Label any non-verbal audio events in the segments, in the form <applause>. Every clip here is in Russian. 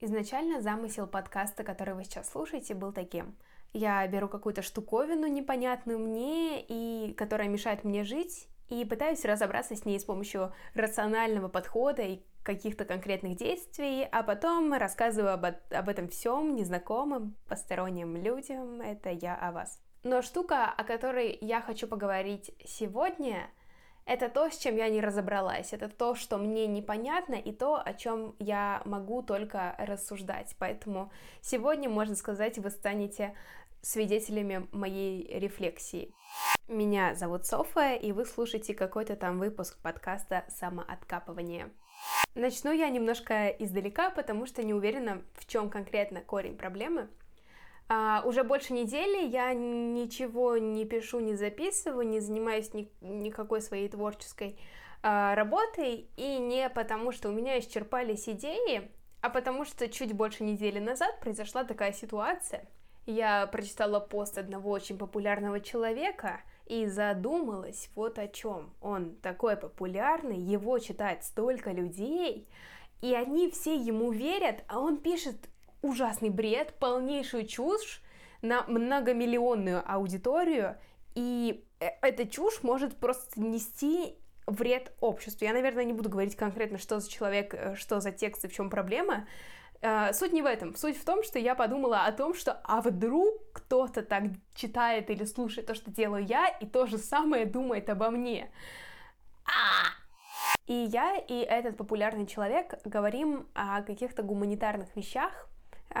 Изначально замысел подкаста, который вы сейчас слушаете, был таким. Я беру какую-то штуковину непонятную мне, и которая мешает мне жить, и пытаюсь разобраться с ней с помощью рационального подхода и каких-то конкретных действий, а потом рассказываю об, об этом всем незнакомым, посторонним людям. Это я о вас. Но штука, о которой я хочу поговорить сегодня, это то, с чем я не разобралась, это то, что мне непонятно, и то, о чем я могу только рассуждать. Поэтому сегодня, можно сказать, вы станете свидетелями моей рефлексии. Меня зовут Софа, и вы слушаете какой-то там выпуск подкаста «Самооткапывание». Начну я немножко издалека, потому что не уверена, в чем конкретно корень проблемы — а, уже больше недели я ничего не пишу, не записываю, не занимаюсь ни, никакой своей творческой а, работой, и не потому, что у меня исчерпались идеи, а потому что чуть больше недели назад произошла такая ситуация. Я прочитала пост одного очень популярного человека и задумалась вот о чем. Он такой популярный, его читает столько людей, и они все ему верят, а он пишет ужасный бред, полнейшую чушь на многомиллионную аудиторию, и э, эта чушь может просто нести вред обществу. Я, наверное, не буду говорить конкретно, что за человек, э, что за текст и в чем проблема. Э, суть не в этом. Суть в том, что я подумала о том, что а вдруг кто-то так читает или слушает то, что делаю я, и то же самое думает обо мне. А! И я и этот популярный человек говорим о каких-то гуманитарных вещах,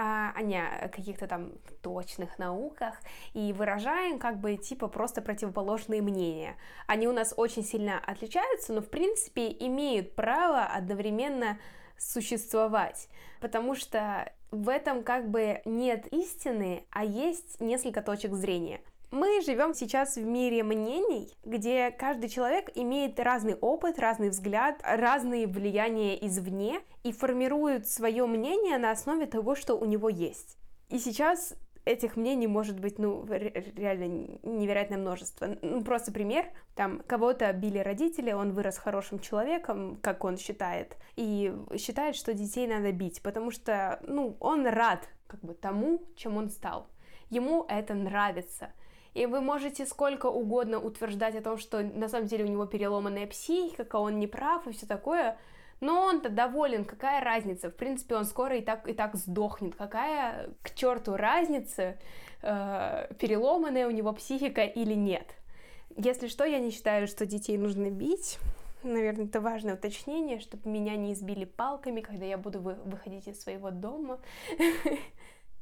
а, а не о каких-то там точных науках, и выражаем как бы типа просто противоположные мнения. Они у нас очень сильно отличаются, но в принципе имеют право одновременно существовать, потому что в этом как бы нет истины, а есть несколько точек зрения. Мы живем сейчас в мире мнений, где каждый человек имеет разный опыт, разный взгляд, разные влияния извне и формирует свое мнение на основе того, что у него есть. И сейчас этих мнений может быть, ну, реально невероятное множество. Ну, просто пример, там, кого-то били родители, он вырос хорошим человеком, как он считает, и считает, что детей надо бить, потому что, ну, он рад, как бы, тому, чем он стал. Ему это нравится. И вы можете сколько угодно утверждать о том, что на самом деле у него переломанная психика, он не прав и все такое, но он-то доволен, какая разница? В принципе, он скоро и так, и так сдохнет. Какая к черту разница, э, переломанная у него психика или нет? Если что, я не считаю, что детей нужно бить. Наверное, это важное уточнение, чтобы меня не избили палками, когда я буду вы выходить из своего дома. <laughs>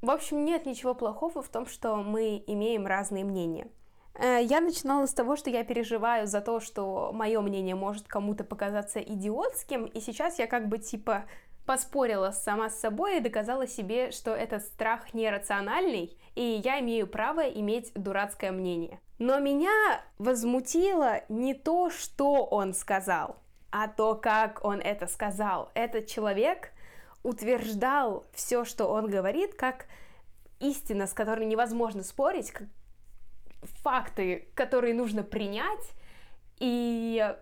В общем, нет ничего плохого в том, что мы имеем разные мнения. Э, я начинала с того, что я переживаю за то, что мое мнение может кому-то показаться идиотским, и сейчас я как бы типа поспорила сама с собой и доказала себе, что этот страх нерациональный, и я имею право иметь дурацкое мнение. Но меня возмутило не то, что он сказал, а то, как он это сказал. Этот человек утверждал все, что он говорит, как истина, с которой невозможно спорить, как факты, которые нужно принять, и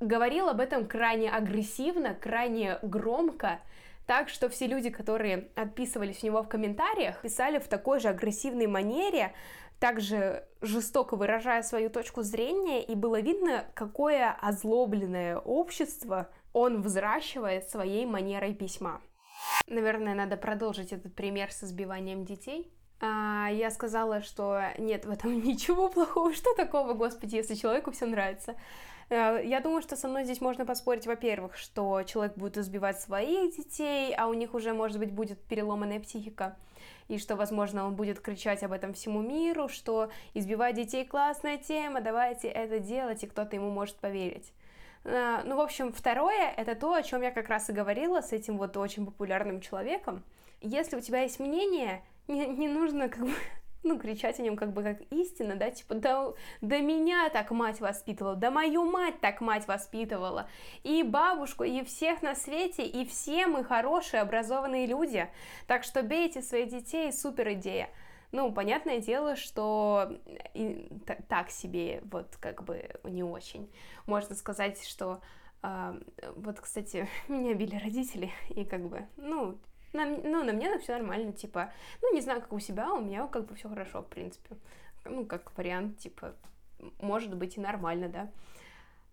говорил об этом крайне агрессивно, крайне громко, так что все люди, которые отписывались у него в комментариях, писали в такой же агрессивной манере, также жестоко выражая свою точку зрения, и было видно, какое озлобленное общество он взращивает своей манерой письма. Наверное, надо продолжить этот пример с избиванием детей. А, я сказала, что нет в этом <laughs> ничего плохого. Что такого, господи, если человеку все нравится? А, я думаю, что со мной здесь можно поспорить, во-первых, что человек будет избивать своих детей, а у них уже, может быть, будет переломанная психика, и что, возможно, он будет кричать об этом всему миру, что избивать детей классная тема, давайте это делать, и кто-то ему может поверить. Э, ну, в общем, второе — это то, о чем я как раз и говорила с этим вот очень популярным человеком. Если у тебя есть мнение, не, не нужно как бы <laughs> ну, кричать о нем как бы как истина, да, типа, да, да меня так мать воспитывала, да мою мать так мать воспитывала, и бабушку, и всех на свете, и все мы хорошие, образованные люди, так что бейте своих детей, супер идея. Ну, понятное дело, что и, так себе, вот как бы не очень. Можно сказать, что э, вот, кстати, <laughs> меня били родители, и как бы, ну, На, ну, на мне на все нормально, типа, ну, не знаю, как у себя, у меня как бы все хорошо, в принципе. Ну, как вариант, типа, может быть и нормально, да.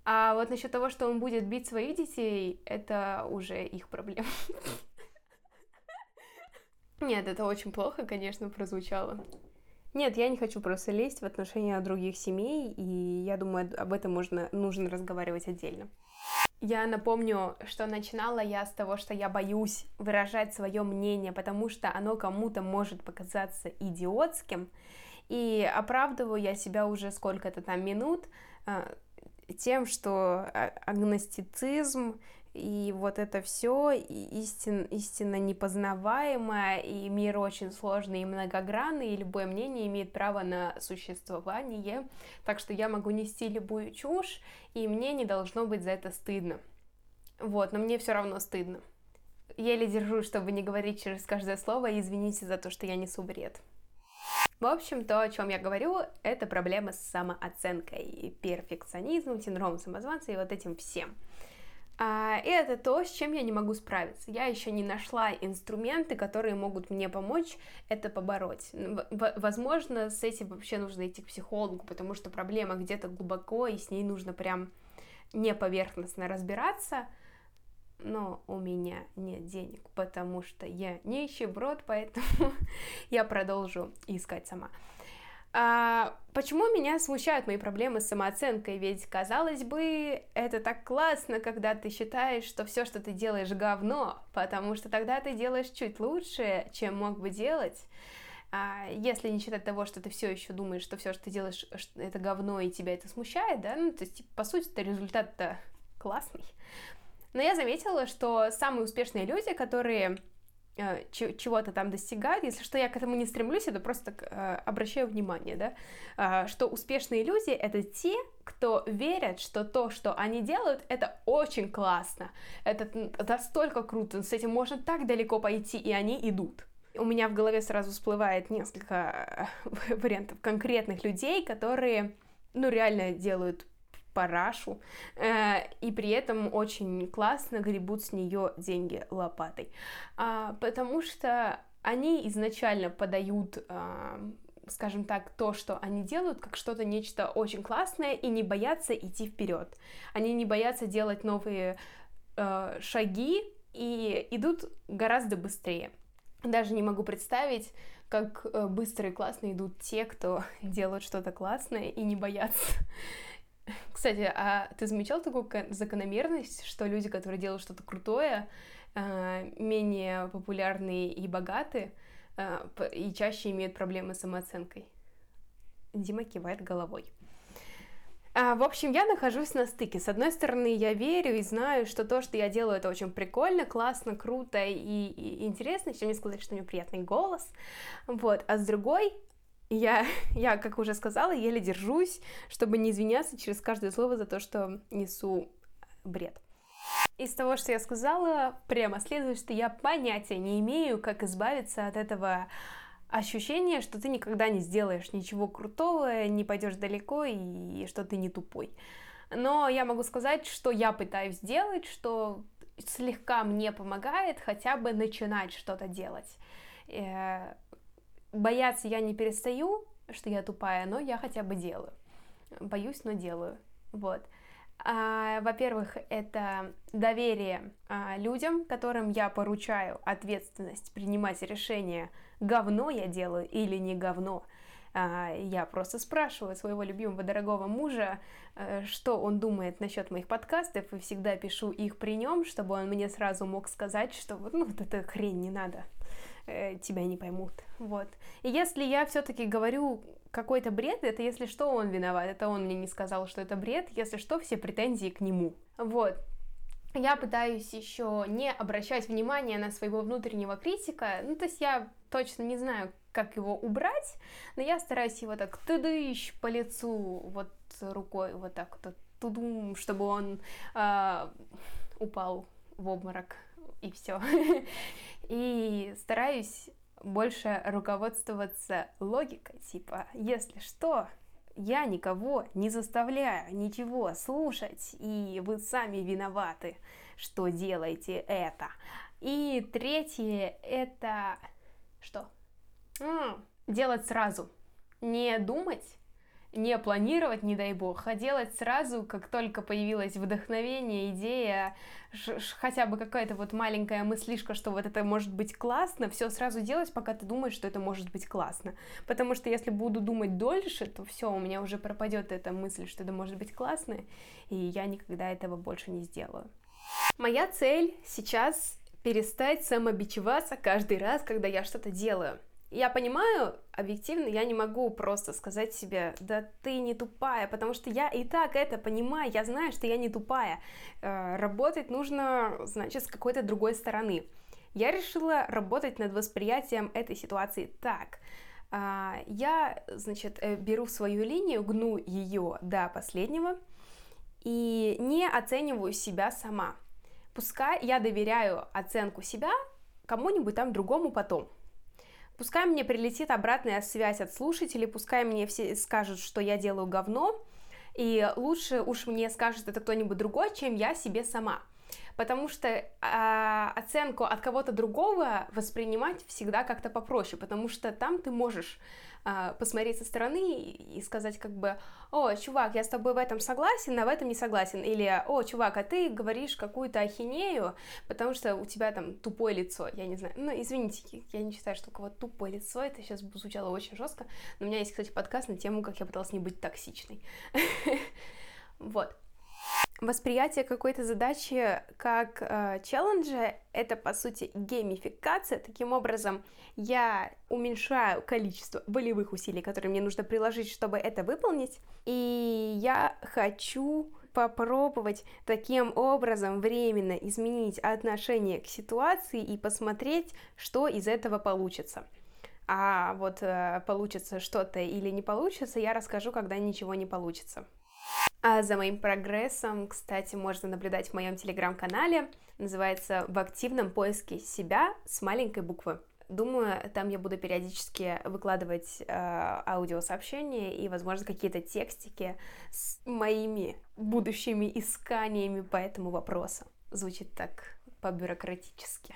А вот насчет того, что он будет бить своих детей, это уже их проблема. <laughs> Нет, это очень плохо, конечно, прозвучало. Нет, я не хочу просто лезть в отношения других семей, и я думаю, об этом можно, нужно разговаривать отдельно. Я напомню, что начинала я с того, что я боюсь выражать свое мнение, потому что оно кому-то может показаться идиотским, и оправдываю я себя уже сколько-то там минут а, тем, что а, агностицизм и вот это все истин, истинно непознаваемое, и мир очень сложный и многогранный, и любое мнение имеет право на существование, так что я могу нести любую чушь, и мне не должно быть за это стыдно. Вот, но мне все равно стыдно. Еле держу, чтобы не говорить через каждое слово, и извините за то, что я несу бред. В общем, то, о чем я говорю, это проблема с самооценкой, перфекционизмом, синдромом самозванца и вот этим всем. А, и это то, с чем я не могу справиться. Я еще не нашла инструменты, которые могут мне помочь это побороть. Возможно, с этим вообще нужно идти к психологу, потому что проблема где-то глубоко, и с ней нужно прям не поверхностно разбираться. Но у меня нет денег, потому что я нищеброд, поэтому <laughs> я продолжу искать сама. А, почему меня смущают мои проблемы с самооценкой? Ведь, казалось бы, это так классно, когда ты считаешь, что все, что ты делаешь, говно, потому что тогда ты делаешь чуть лучше, чем мог бы делать. А, если не считать того, что ты все еще думаешь, что все, что ты делаешь, это говно, и тебя это смущает, да, ну, то есть, по сути, это результат-то классный. Но я заметила, что самые успешные люди, которые чего-то там достигают. Если что, я к этому не стремлюсь, это просто э, обращаю внимание, да, а, что успешные люди — это те, кто верят, что то, что они делают, это очень классно, это настолько круто, с этим можно так далеко пойти, и они идут. У меня в голове сразу всплывает несколько э, <laughs> вариантов конкретных людей, которые, ну, реально делают парашу, э, и при этом очень классно гребут с нее деньги лопатой, а, потому что они изначально подают а, скажем так, то, что они делают, как что-то нечто очень классное, и не боятся идти вперед. Они не боятся делать новые э, шаги и идут гораздо быстрее. Даже не могу представить, как э, быстро и классно идут те, кто <laughs> делают что-то классное и не боятся. <laughs> Кстати, а ты замечал такую закономерность, что люди, которые делают что-то крутое, а, менее популярные и богатые, а, и чаще имеют проблемы с самооценкой? Дима кивает головой. А, в общем, я нахожусь на стыке. С одной стороны, я верю и знаю, что то, что я делаю, это очень прикольно, классно, круто и, и интересно. Еще мне сказать, что у меня приятный голос. Вот. А с другой, я, <laughs> я, как уже сказала, еле держусь, чтобы не извиняться через каждое слово за то, что несу бред. Из того, что я сказала, прямо следует, что я понятия не имею, как избавиться от этого ощущения, что ты никогда не сделаешь ничего крутого, не пойдешь далеко и что ты не тупой. Но я могу сказать, что я пытаюсь сделать, что слегка мне помогает хотя бы начинать что-то делать. Бояться я не перестаю, что я тупая, но я хотя бы делаю. Боюсь, но делаю. Вот. А, во-первых, это доверие а, людям, которым я поручаю ответственность принимать решение, говно я делаю или не говно. А, я просто спрашиваю своего любимого дорогого мужа, а, что он думает насчет моих подкастов, и всегда пишу их при нем, чтобы он мне сразу мог сказать, что ну, вот эта хрень не надо. Э, тебя не поймут. Вот. И если я все-таки говорю какой-то бред, это если что он виноват, это он мне не сказал, что это бред, если что, все претензии к нему. Вот. Я пытаюсь еще не обращать внимания на своего внутреннего критика, ну то есть я точно не знаю, как его убрать, но я стараюсь его так тыдыщ по лицу вот рукой вот так вот тудум, чтобы он э, упал в обморок и все. <laughs> И стараюсь больше руководствоваться логикой, типа, если что, я никого не заставляю ничего слушать, и вы сами виноваты, что делаете это. И третье это что? М-м, делать сразу. Не думать, не планировать, не дай бог, а делать сразу, как только появилось вдохновение, идея, хотя бы какая-то вот маленькая мыслишка, что вот это может быть классно, все сразу делать, пока ты думаешь, что это может быть классно. Потому что если буду думать дольше, то все, у меня уже пропадет эта мысль, что это может быть классно, и я никогда этого больше не сделаю. Моя цель сейчас перестать самобичеваться каждый раз, когда я что-то делаю. Я понимаю, объективно, я не могу просто сказать себе, да ты не тупая, потому что я и так это понимаю, я знаю, что я не тупая. Э, работать нужно, значит, с какой-то другой стороны. Я решила работать над восприятием этой ситуации так. Э, я, значит, э, беру свою линию, гну ее до последнего и не оцениваю себя сама. Пускай я доверяю оценку себя кому-нибудь там другому потом. Пускай мне прилетит обратная связь от слушателей, пускай мне все скажут, что я делаю говно, и лучше уж мне скажет это кто-нибудь другой, чем я себе сама потому что э, оценку от кого-то другого воспринимать всегда как-то попроще, потому что там ты можешь э, посмотреть со стороны и сказать как бы, о, чувак, я с тобой в этом согласен, а в этом не согласен, или, о, чувак, а ты говоришь какую-то ахинею, потому что у тебя там тупое лицо, я не знаю, ну, извините, я не считаю, что у кого-то тупое лицо, это сейчас звучало очень жестко, но у меня есть, кстати, подкаст на тему, как я пыталась не быть токсичной. <laughs> Вот. Восприятие какой-то задачи как э, челленджа — это, по сути, геймификация. Таким образом, я уменьшаю количество волевых усилий, которые мне нужно приложить, чтобы это выполнить, и я хочу попробовать таким образом временно изменить отношение к ситуации и посмотреть, что из этого получится. А вот э, получится что-то или не получится, я расскажу, когда ничего не получится. А за моим прогрессом, кстати, можно наблюдать в моем телеграм-канале. Называется «В активном поиске себя» с маленькой буквы. Думаю, там я буду периодически выкладывать э, аудиосообщения и, возможно, какие-то текстики с моими будущими исканиями по этому вопросу. Звучит так по-бюрократически.